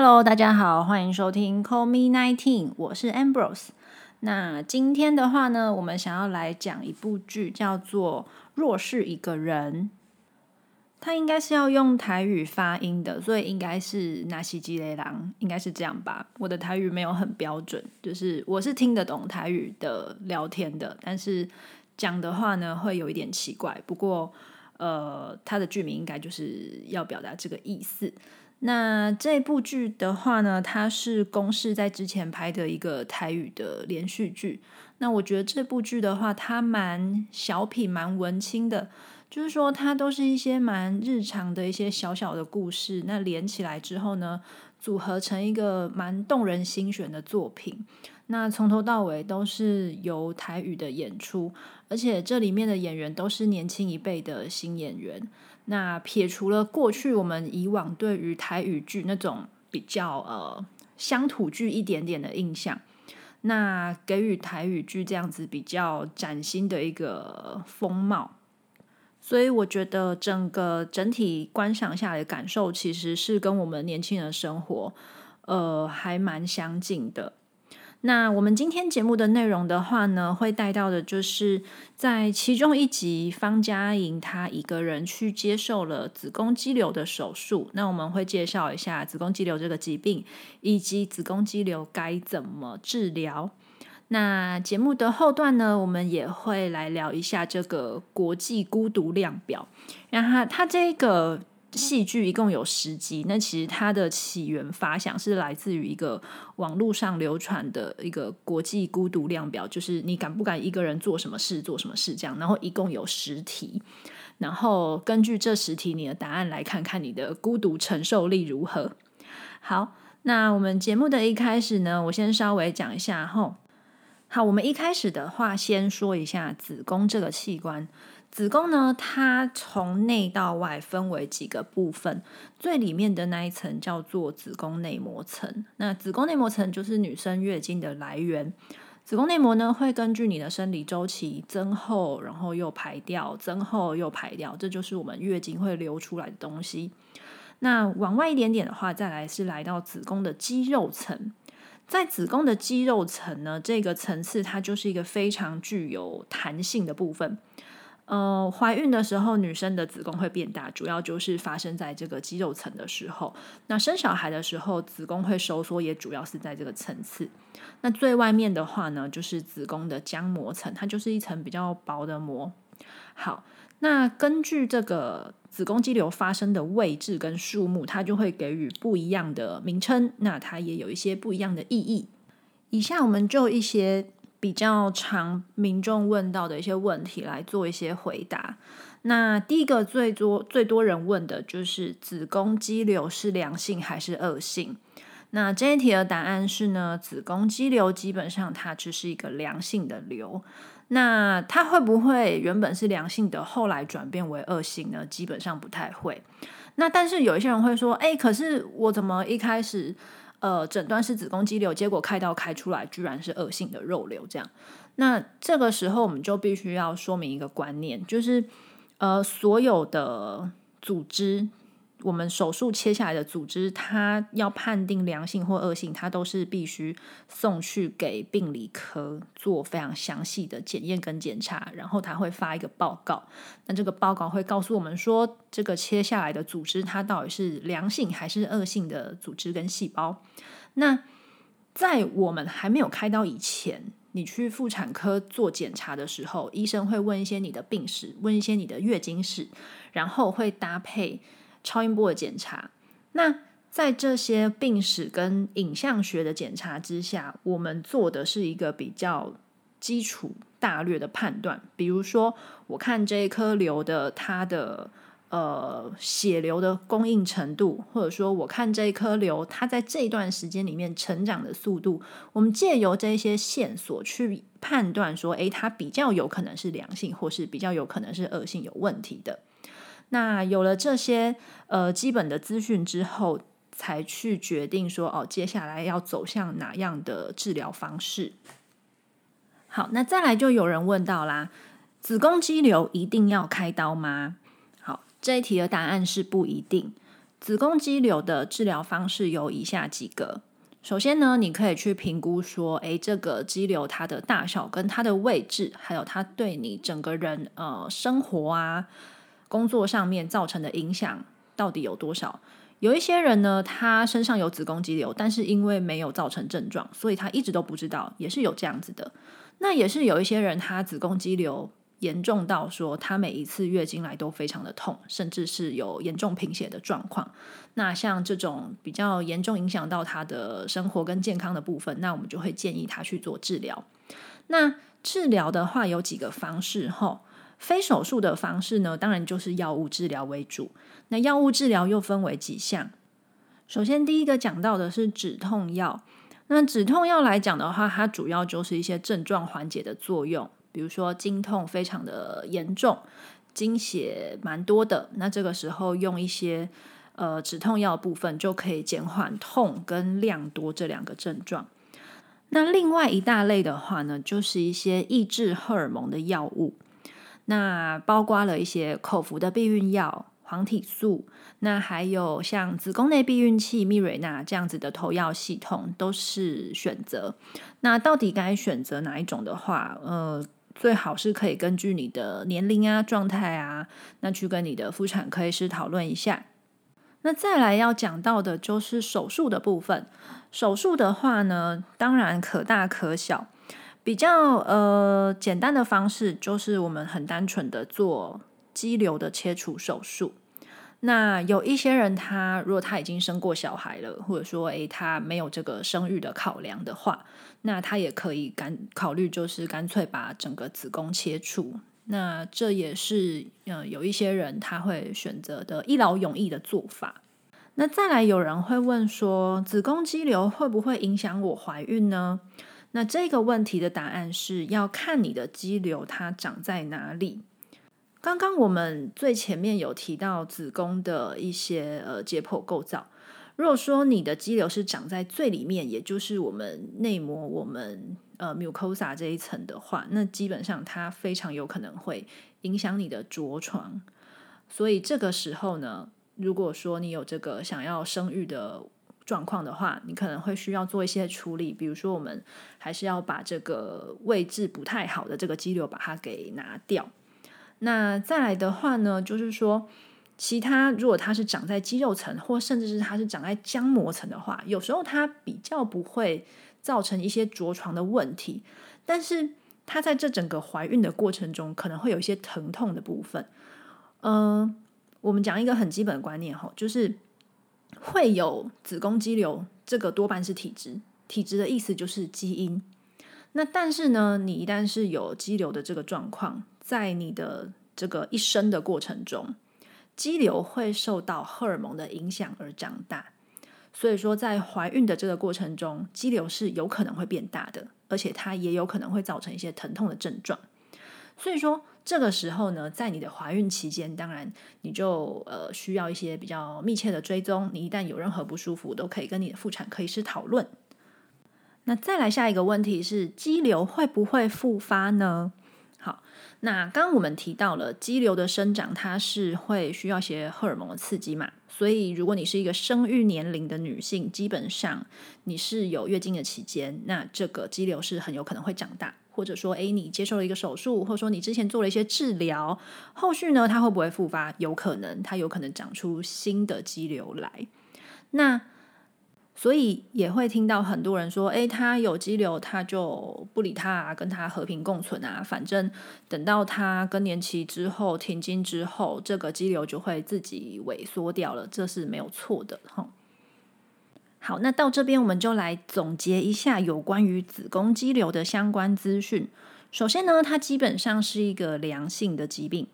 Hello，大家好，欢迎收听 Call Me Nineteen，我是 Ambrose。那今天的话呢，我们想要来讲一部剧，叫做《若是一个人》。它应该是要用台语发音的，所以应该是纳西基雷郎，应该是这样吧。我的台语没有很标准，就是我是听得懂台语的聊天的，但是讲的话呢会有一点奇怪。不过，呃，它的剧名应该就是要表达这个意思。那这部剧的话呢，它是公视在之前拍的一个台语的连续剧。那我觉得这部剧的话，它蛮小品、蛮文青的，就是说它都是一些蛮日常的一些小小的故事，那连起来之后呢，组合成一个蛮动人心弦的作品。那从头到尾都是由台语的演出，而且这里面的演员都是年轻一辈的新演员。那撇除了过去我们以往对于台语剧那种比较呃乡土剧一点点的印象，那给予台语剧这样子比较崭新的一个风貌，所以我觉得整个整体观赏下来的感受其实是跟我们年轻人生活呃还蛮相近的。那我们今天节目的内容的话呢，会带到的就是在其中一集，方佳莹她一个人去接受了子宫肌瘤的手术。那我们会介绍一下子宫肌瘤这个疾病，以及子宫肌瘤该怎么治疗。那节目的后段呢，我们也会来聊一下这个国际孤独量表，然后它这个。戏剧一共有十集，那其实它的起源发想是来自于一个网络上流传的一个国际孤独量表，就是你敢不敢一个人做什么事，做什么事这样。然后一共有十题，然后根据这十题你的答案来看看你的孤独承受力如何。好，那我们节目的一开始呢，我先稍微讲一下吼。好，我们一开始的话，先说一下子宫这个器官。子宫呢，它从内到外分为几个部分，最里面的那一层叫做子宫内膜层。那子宫内膜层就是女生月经的来源。子宫内膜呢，会根据你的生理周期增厚，然后又排掉，增厚又排掉，这就是我们月经会流出来的东西。那往外一点点的话，再来是来到子宫的肌肉层。在子宫的肌肉层呢，这个层次它就是一个非常具有弹性的部分。呃，怀孕的时候，女生的子宫会变大，主要就是发生在这个肌肉层的时候。那生小孩的时候，子宫会收缩，也主要是在这个层次。那最外面的话呢，就是子宫的浆膜层，它就是一层比较薄的膜。好，那根据这个子宫肌瘤发生的位置跟数目，它就会给予不一样的名称。那它也有一些不一样的意义。以下我们就一些。比较常民众问到的一些问题来做一些回答。那第一个最多最多人问的就是子宫肌瘤是良性还是恶性？那这一题的答案是呢，子宫肌瘤基本上它只是一个良性的瘤。那它会不会原本是良性的，后来转变为恶性呢？基本上不太会。那但是有一些人会说，哎，可是我怎么一开始？呃，诊断是子宫肌瘤，结果开刀开出来居然是恶性的肉瘤，这样，那这个时候我们就必须要说明一个观念，就是呃，所有的组织。我们手术切下来的组织，它要判定良性或恶性，它都是必须送去给病理科做非常详细的检验跟检查，然后他会发一个报告。那这个报告会告诉我们说，这个切下来的组织它到底是良性还是恶性的组织跟细胞。那在我们还没有开刀以前，你去妇产科做检查的时候，医生会问一些你的病史，问一些你的月经史，然后会搭配。超音波的检查，那在这些病史跟影像学的检查之下，我们做的是一个比较基础大略的判断。比如说，我看这一颗瘤的它的呃血流的供应程度，或者说我看这一颗瘤它在这段时间里面成长的速度，我们借由这些线索去判断说，诶，它比较有可能是良性，或是比较有可能是恶性有问题的。那有了这些呃基本的资讯之后，才去决定说哦，接下来要走向哪样的治疗方式。好，那再来就有人问到啦，子宫肌瘤一定要开刀吗？好，这一题的答案是不一定。子宫肌瘤的治疗方式有以下几个。首先呢，你可以去评估说，诶，这个肌瘤它的大小跟它的位置，还有它对你整个人呃生活啊、工作上面造成的影响到底有多少？有一些人呢，他身上有子宫肌瘤，但是因为没有造成症状，所以他一直都不知道，也是有这样子的。那也是有一些人，他子宫肌瘤。严重到说，他每一次月经来都非常的痛，甚至是有严重贫血的状况。那像这种比较严重影响到他的生活跟健康的部分，那我们就会建议他去做治疗。那治疗的话有几个方式哈，非手术的方式呢，当然就是药物治疗为主。那药物治疗又分为几项，首先第一个讲到的是止痛药。那止痛药来讲的话，它主要就是一些症状缓解的作用。比如说经痛非常的严重，经血蛮多的，那这个时候用一些呃止痛药部分就可以减缓痛跟量多这两个症状。那另外一大类的话呢，就是一些抑制荷尔蒙的药物，那包括了一些口服的避孕药。黄体素，那还有像子宫内避孕器、蜜蕊娜这样子的投药系统都是选择。那到底该选择哪一种的话，呃，最好是可以根据你的年龄啊、状态啊，那去跟你的妇产科医师讨论一下。那再来要讲到的就是手术的部分。手术的话呢，当然可大可小，比较呃简单的方式就是我们很单纯的做。肌瘤的切除手术，那有一些人，他如果他已经生过小孩了，或者说，诶，他没有这个生育的考量的话，那他也可以干考虑，就是干脆把整个子宫切除。那这也是，嗯，有一些人他会选择的一劳永逸的做法。那再来，有人会问说，子宫肌瘤会不会影响我怀孕呢？那这个问题的答案是要看你的肌瘤它长在哪里。刚刚我们最前面有提到子宫的一些呃解剖构造。如果说你的肌瘤是长在最里面，也就是我们内膜、我们呃 mucosa 这一层的话，那基本上它非常有可能会影响你的着床。所以这个时候呢，如果说你有这个想要生育的状况的话，你可能会需要做一些处理，比如说我们还是要把这个位置不太好的这个肌瘤把它给拿掉。那再来的话呢，就是说，其他如果它是长在肌肉层，或甚至是它是长在浆膜层的话，有时候它比较不会造成一些着床的问题，但是它在这整个怀孕的过程中，可能会有一些疼痛的部分。嗯，我们讲一个很基本的观念哈，就是会有子宫肌瘤，这个多半是体质，体质的意思就是基因。那但是呢，你一旦是有肌瘤的这个状况，在你的这个一生的过程中，肌瘤会受到荷尔蒙的影响而长大，所以说在怀孕的这个过程中，肌瘤是有可能会变大的，而且它也有可能会造成一些疼痛的症状。所以说这个时候呢，在你的怀孕期间，当然你就呃需要一些比较密切的追踪，你一旦有任何不舒服，都可以跟你的妇产科医师讨论。那再来下一个问题是，肌瘤会不会复发呢？好那刚刚我们提到了肌瘤的生长，它是会需要一些荷尔蒙的刺激嘛？所以如果你是一个生育年龄的女性，基本上你是有月经的期间，那这个肌瘤是很有可能会长大，或者说，诶，你接受了一个手术，或者说你之前做了一些治疗，后续呢，它会不会复发？有可能，它有可能长出新的肌瘤来。那所以也会听到很多人说：“诶，他有肌瘤，他就不理他啊，跟他和平共存啊。反正等到他更年期之后停经之后，这个肌瘤就会自己萎缩掉了，这是没有错的。”哈，好，那到这边我们就来总结一下有关于子宫肌瘤的相关资讯。首先呢，它基本上是一个良性的疾病。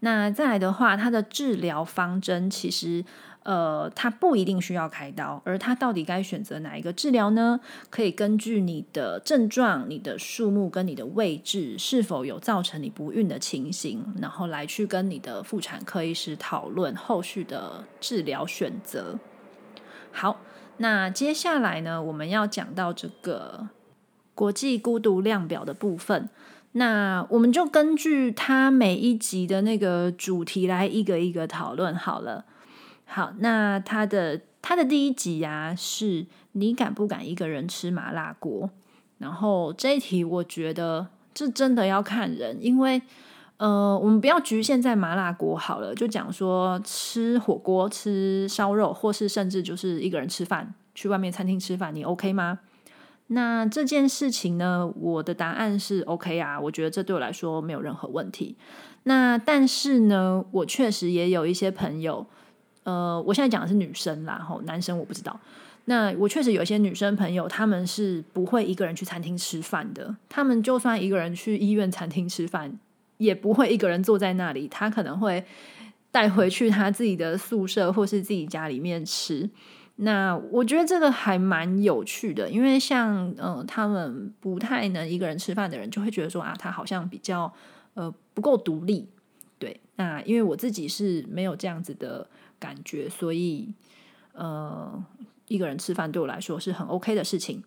那再来的话，它的治疗方针其实。呃，它不一定需要开刀，而它到底该选择哪一个治疗呢？可以根据你的症状、你的数目跟你的位置是否有造成你不孕的情形，然后来去跟你的妇产科医师讨论后续的治疗选择。好，那接下来呢，我们要讲到这个国际孤独量表的部分，那我们就根据它每一集的那个主题来一个一个讨论好了。好，那他的他的第一集啊，是你敢不敢一个人吃麻辣锅？然后这一题，我觉得这真的要看人，因为呃，我们不要局限在麻辣锅好了，就讲说吃火锅、吃烧肉，或是甚至就是一个人吃饭，去外面餐厅吃饭，你 OK 吗？那这件事情呢，我的答案是 OK 啊，我觉得这对我来说没有任何问题。那但是呢，我确实也有一些朋友，呃，我现在讲的是女生啦，吼，男生我不知道。那我确实有一些女生朋友，他们是不会一个人去餐厅吃饭的。他们就算一个人去医院餐厅吃饭，也不会一个人坐在那里。他可能会带回去他自己的宿舍或是自己家里面吃。那我觉得这个还蛮有趣的，因为像呃，他们不太能一个人吃饭的人，就会觉得说啊，他好像比较呃不够独立。对，那因为我自己是没有这样子的感觉，所以呃。一个人吃饭对我来说是很 OK 的事情。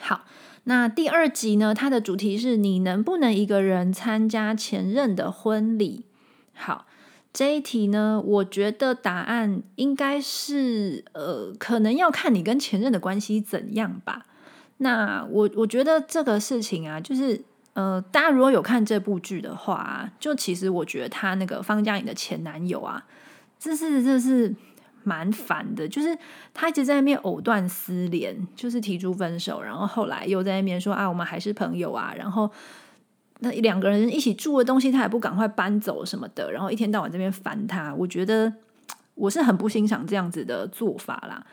好，那第二集呢？它的主题是你能不能一个人参加前任的婚礼？好，这一题呢，我觉得答案应该是呃，可能要看你跟前任的关系怎样吧。那我我觉得这个事情啊，就是呃，大家如果有看这部剧的话，就其实我觉得他那个方嘉颖的前男友啊，这是这是。蛮烦的，就是他一直在那边藕断丝连，就是提出分手，然后后来又在那边说啊，我们还是朋友啊，然后那两个人一起住的东西，他也不赶快搬走什么的，然后一天到晚这边烦他，我觉得我是很不欣赏这样子的做法啦。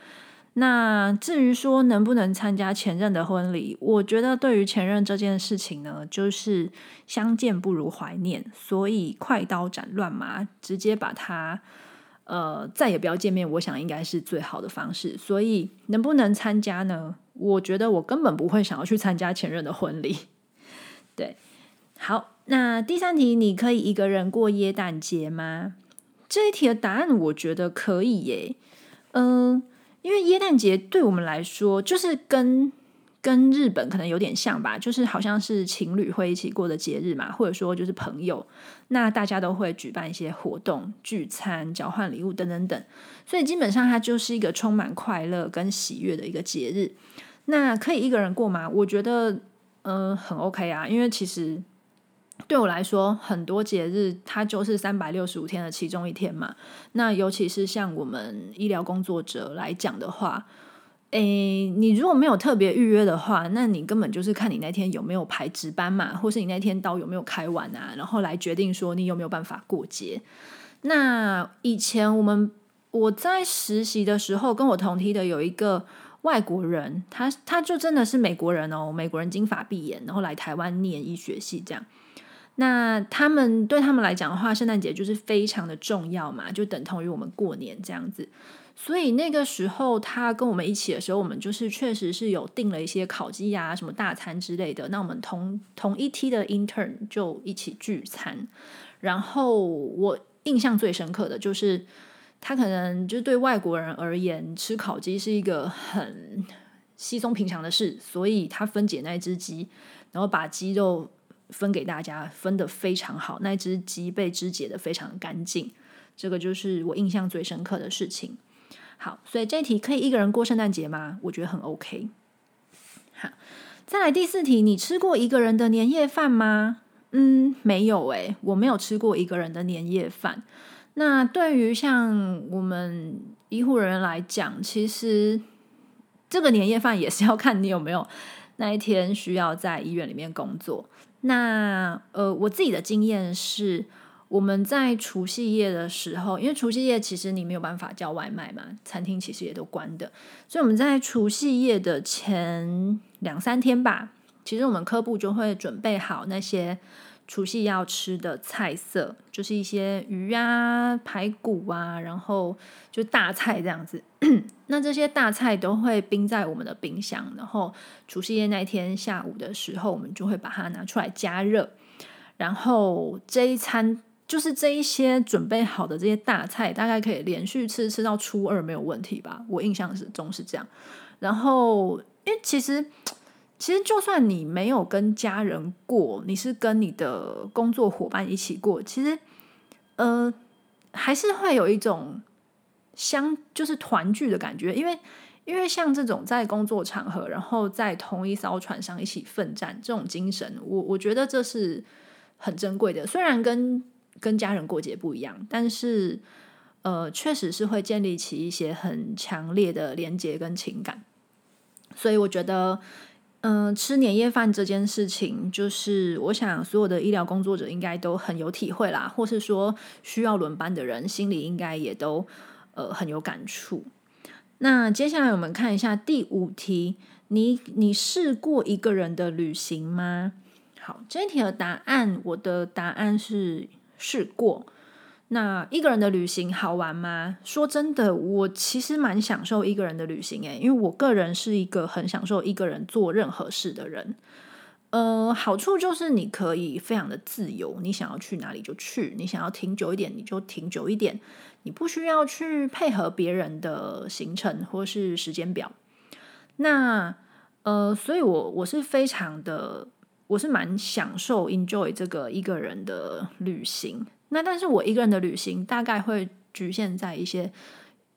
那至于说能不能参加前任的婚礼，我觉得对于前任这件事情呢，就是相见不如怀念，所以快刀斩乱麻，直接把他。呃，再也不要见面，我想应该是最好的方式。所以能不能参加呢？我觉得我根本不会想要去参加前任的婚礼。对，好，那第三题，你可以一个人过耶诞节吗？这一题的答案，我觉得可以耶。嗯，因为耶诞节对我们来说，就是跟。跟日本可能有点像吧，就是好像是情侣会一起过的节日嘛，或者说就是朋友，那大家都会举办一些活动、聚餐、交换礼物等等等，所以基本上它就是一个充满快乐跟喜悦的一个节日。那可以一个人过吗？我觉得呃很 OK 啊，因为其实对我来说，很多节日它就是三百六十五天的其中一天嘛。那尤其是像我们医疗工作者来讲的话。诶，你如果没有特别预约的话，那你根本就是看你那天有没有排值班嘛，或是你那天刀有没有开完啊，然后来决定说你有没有办法过节。那以前我们我在实习的时候，跟我同梯的有一个外国人，他他就真的是美国人哦，美国人金发碧眼，然后来台湾念医学系这样。那他们对他们来讲的话，圣诞节就是非常的重要嘛，就等同于我们过年这样子。所以那个时候他跟我们一起的时候，我们就是确实是有订了一些烤鸡呀、什么大餐之类的。那我们同同一梯的 intern 就一起聚餐。然后我印象最深刻的就是，他可能就是对外国人而言，吃烤鸡是一个很稀松平常的事，所以他分解那一只鸡，然后把鸡肉分给大家，分的非常好，那只鸡被肢解的非常干净。这个就是我印象最深刻的事情。好，所以这题可以一个人过圣诞节吗？我觉得很 OK。好，再来第四题，你吃过一个人的年夜饭吗？嗯，没有诶，我没有吃过一个人的年夜饭。那对于像我们医护人员来讲，其实这个年夜饭也是要看你有没有那一天需要在医院里面工作。那呃，我自己的经验是。我们在除夕夜的时候，因为除夕夜其实你没有办法叫外卖嘛，餐厅其实也都关的，所以我们在除夕夜的前两三天吧，其实我们科部就会准备好那些除夕要吃的菜色，就是一些鱼啊、排骨啊，然后就大菜这样子。那这些大菜都会冰在我们的冰箱，然后除夕夜那天下午的时候，我们就会把它拿出来加热，然后这一餐。就是这一些准备好的这些大菜，大概可以连续吃吃到初二没有问题吧？我印象是中是这样。然后，因为其实其实就算你没有跟家人过，你是跟你的工作伙伴一起过，其实呃还是会有一种相就是团聚的感觉，因为因为像这种在工作场合，然后在同一艘船上一起奋战这种精神，我我觉得这是很珍贵的。虽然跟跟家人过节不一样，但是呃，确实是会建立起一些很强烈的连接跟情感。所以我觉得，嗯，吃年夜饭这件事情，就是我想所有的医疗工作者应该都很有体会啦，或是说需要轮班的人心里应该也都。呃，很有感触。那接下来我们看一下第五题，你你试过一个人的旅行吗？好，这一题的答案，我的答案是试过。那一个人的旅行好玩吗？说真的，我其实蛮享受一个人的旅行诶，因为我个人是一个很享受一个人做任何事的人。呃，好处就是你可以非常的自由，你想要去哪里就去，你想要停久一点你就停久一点，你不需要去配合别人的行程或是时间表。那呃，所以我我是非常的，我是蛮享受 enjoy 这个一个人的旅行。那但是我一个人的旅行大概会局限在一些。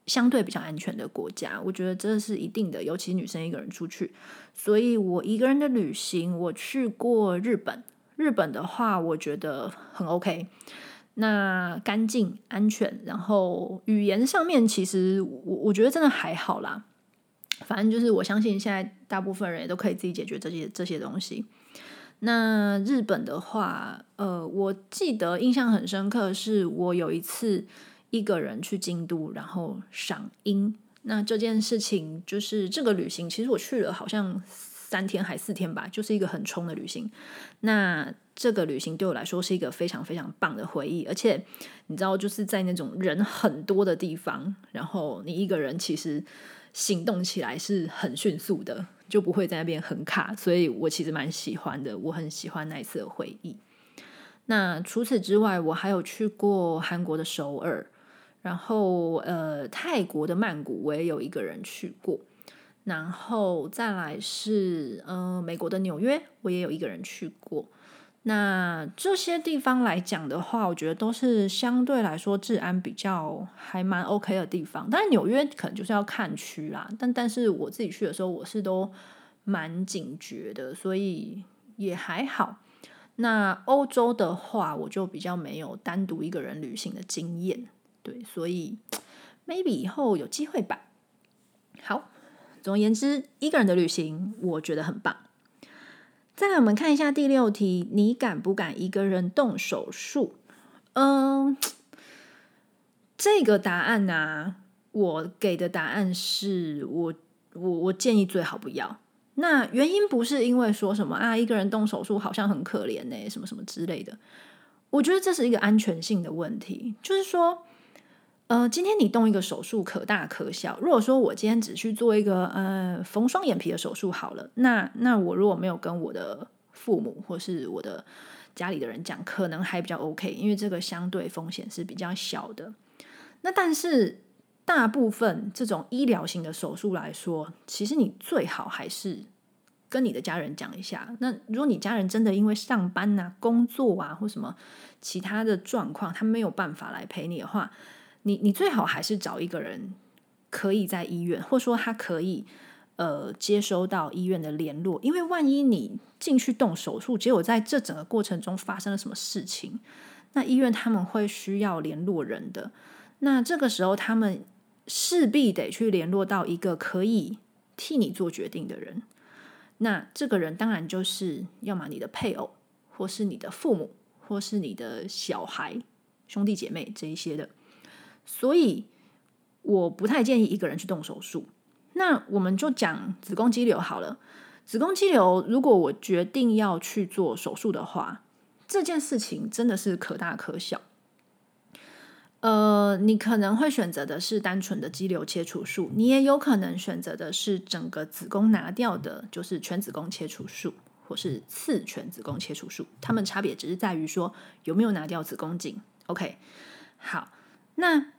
相对比较安全的国家，我觉得这是一定的，尤其女生一个人出去。所以我一个人的旅行，我去过日本。日本的话，我觉得很 OK。那干净、安全，然后语言上面，其实我我觉得真的还好啦。反正就是我相信现在大部分人也都可以自己解决这些这些东西。那日本的话，呃，我记得印象很深刻，是我有一次。一个人去京都，然后赏樱。那这件事情就是这个旅行，其实我去了好像三天还四天吧，就是一个很冲的旅行。那这个旅行对我来说是一个非常非常棒的回忆，而且你知道，就是在那种人很多的地方，然后你一个人其实行动起来是很迅速的，就不会在那边很卡。所以我其实蛮喜欢的，我很喜欢那一次的回忆。那除此之外，我还有去过韩国的首尔。然后，呃，泰国的曼谷我也有一个人去过，然后再来是，呃，美国的纽约我也有一个人去过。那这些地方来讲的话，我觉得都是相对来说治安比较还蛮 OK 的地方。但是纽约可能就是要看区啦，但但是我自己去的时候，我是都蛮警觉的，所以也还好。那欧洲的话，我就比较没有单独一个人旅行的经验。对，所以 maybe 以后有机会吧。好，总而言之，一个人的旅行我觉得很棒。再来，我们看一下第六题：你敢不敢一个人动手术？嗯，这个答案呢，我给的答案是我我我建议最好不要。那原因不是因为说什么啊，一个人动手术好像很可怜呢，什么什么之类的。我觉得这是一个安全性的问题，就是说。呃，今天你动一个手术可大可小。如果说我今天只去做一个呃缝双眼皮的手术好了，那那我如果没有跟我的父母或是我的家里的人讲，可能还比较 OK，因为这个相对风险是比较小的。那但是大部分这种医疗型的手术来说，其实你最好还是跟你的家人讲一下。那如果你家人真的因为上班啊、工作啊或什么其他的状况，他没有办法来陪你的话，你你最好还是找一个人，可以在医院，或说他可以呃接收到医院的联络，因为万一你进去动手术，结果在这整个过程中发生了什么事情，那医院他们会需要联络人的，那这个时候他们势必得去联络到一个可以替你做决定的人，那这个人当然就是要么你的配偶，或是你的父母，或是你的小孩、兄弟姐妹这一些的。所以我不太建议一个人去动手术。那我们就讲子宫肌瘤好了。子宫肌瘤，如果我决定要去做手术的话，这件事情真的是可大可小。呃，你可能会选择的是单纯的肌瘤切除术，你也有可能选择的是整个子宫拿掉的，就是全子宫切除术，或是次全子宫切除术。它们差别只是在于说有没有拿掉子宫颈。OK，好，那。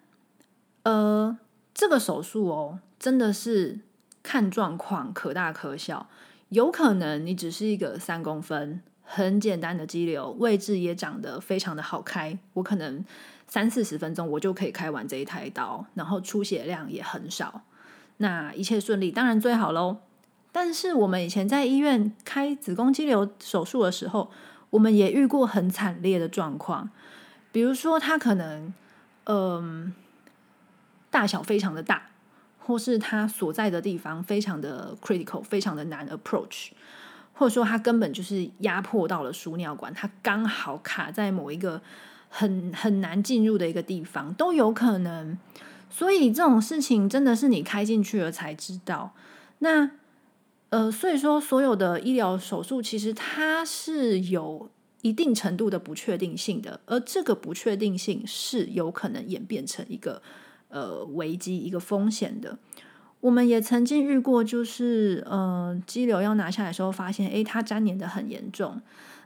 呃，这个手术哦，真的是看状况，可大可小。有可能你只是一个三公分很简单的肌瘤，位置也长得非常的好开。我可能三四十分钟我就可以开完这一台刀，然后出血量也很少，那一切顺利，当然最好喽。但是我们以前在医院开子宫肌瘤手术的时候，我们也遇过很惨烈的状况，比如说他可能，嗯，大小非常的大，或是他所在的地方非常的 critical，非常的难 approach，或者说他根本就是压迫到了输尿管，它刚好卡在某一个很很难进入的一个地方，都有可能。所以这种事情真的是你开进去了才知道。那呃，所以说所有的医疗手术其实它是有一定程度的不确定性的，而这个不确定性是有可能演变成一个呃危机、一个风险的。我们也曾经遇过，就是呃肌瘤要拿下来的时候，发现诶它粘连的很严重，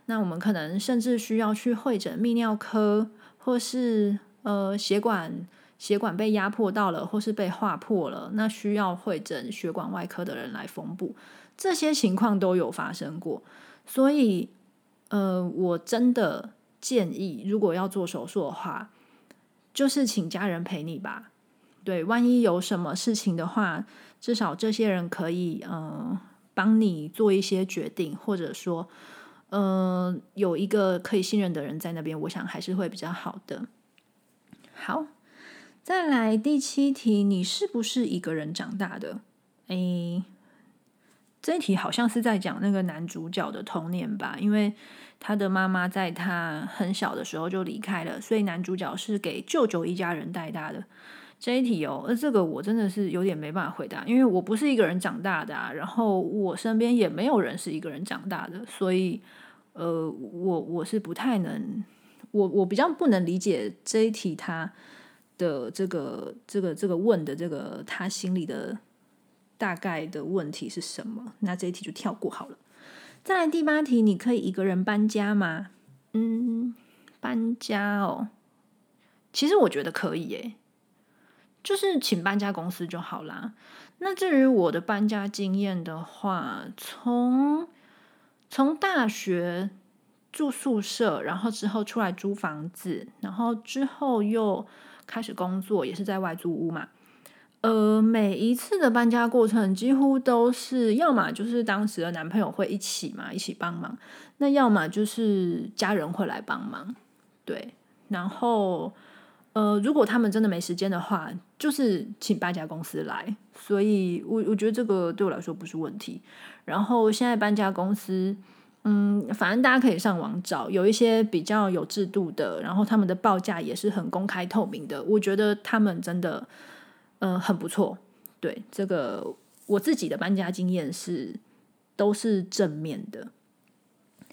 那我们可能甚至需要去会诊泌尿科，或是呃血管。血管被压迫到了，或是被划破了，那需要会诊血管外科的人来缝补，这些情况都有发生过。所以，呃，我真的建议，如果要做手术的话，就是请家人陪你吧。对，万一有什么事情的话，至少这些人可以，嗯，帮你做一些决定，或者说，嗯，有一个可以信任的人在那边，我想还是会比较好的。好。再来第七题，你是不是一个人长大的？诶，这一题好像是在讲那个男主角的童年吧，因为他的妈妈在他很小的时候就离开了，所以男主角是给舅舅一家人带大的。这一题哦，呃，这个我真的是有点没办法回答，因为我不是一个人长大的，啊然后我身边也没有人是一个人长大的，所以呃，我我是不太能，我我比较不能理解这一题他。的这个这个这个问的这个他心里的大概的问题是什么？那这一题就跳过好了。再来第八题，你可以一个人搬家吗？嗯，搬家哦，其实我觉得可以耶，就是请搬家公司就好啦。那至于我的搬家经验的话，从从大学住宿舍，然后之后出来租房子，然后之后又。开始工作也是在外租屋嘛，呃，每一次的搬家过程几乎都是，要么就是当时的男朋友会一起嘛，一起帮忙，那要么就是家人会来帮忙，对，然后呃，如果他们真的没时间的话，就是请搬家公司来，所以我我觉得这个对我来说不是问题。然后现在搬家公司。嗯，反正大家可以上网找，有一些比较有制度的，然后他们的报价也是很公开透明的。我觉得他们真的，嗯，很不错。对这个，我自己的搬家经验是都是正面的。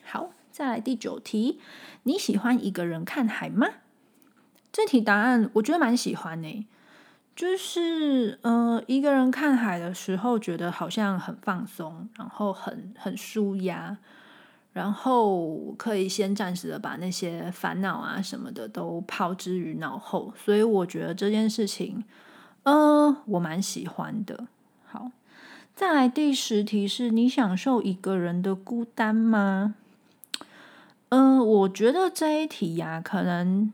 好，再来第九题，你喜欢一个人看海吗？这题答案我觉得蛮喜欢呢，就是呃，一个人看海的时候，觉得好像很放松，然后很很舒压。然后可以先暂时的把那些烦恼啊什么的都抛之于脑后，所以我觉得这件事情，呃，我蛮喜欢的。好，再来第十题是你享受一个人的孤单吗？嗯，我觉得这一题呀，可能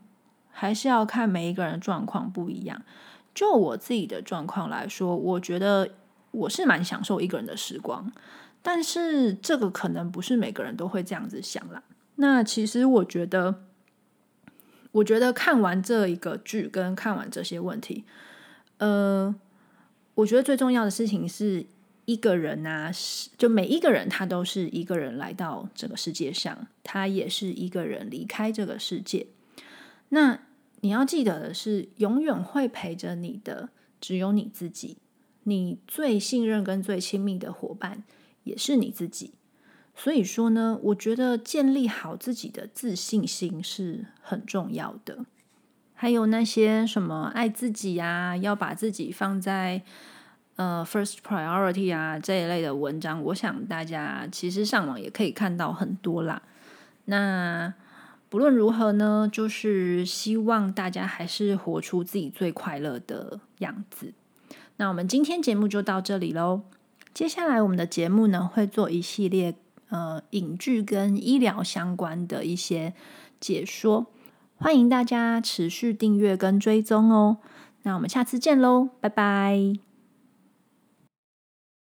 还是要看每一个人状况不一样。就我自己的状况来说，我觉得我是蛮享受一个人的时光。但是这个可能不是每个人都会这样子想啦。那其实我觉得，我觉得看完这一个剧跟看完这些问题，呃，我觉得最重要的事情是一个人啊，是就每一个人他都是一个人来到这个世界上，他也是一个人离开这个世界。那你要记得的是，永远会陪着你的只有你自己，你最信任跟最亲密的伙伴。也是你自己，所以说呢，我觉得建立好自己的自信心是很重要的。还有那些什么爱自己啊，要把自己放在呃 first priority 啊这一类的文章，我想大家其实上网也可以看到很多啦。那不论如何呢，就是希望大家还是活出自己最快乐的样子。那我们今天节目就到这里喽。接下来我们的节目呢，会做一系列呃影剧跟医疗相关的一些解说。欢迎大家持续订阅跟追踪哦。那我们下次见喽，拜拜。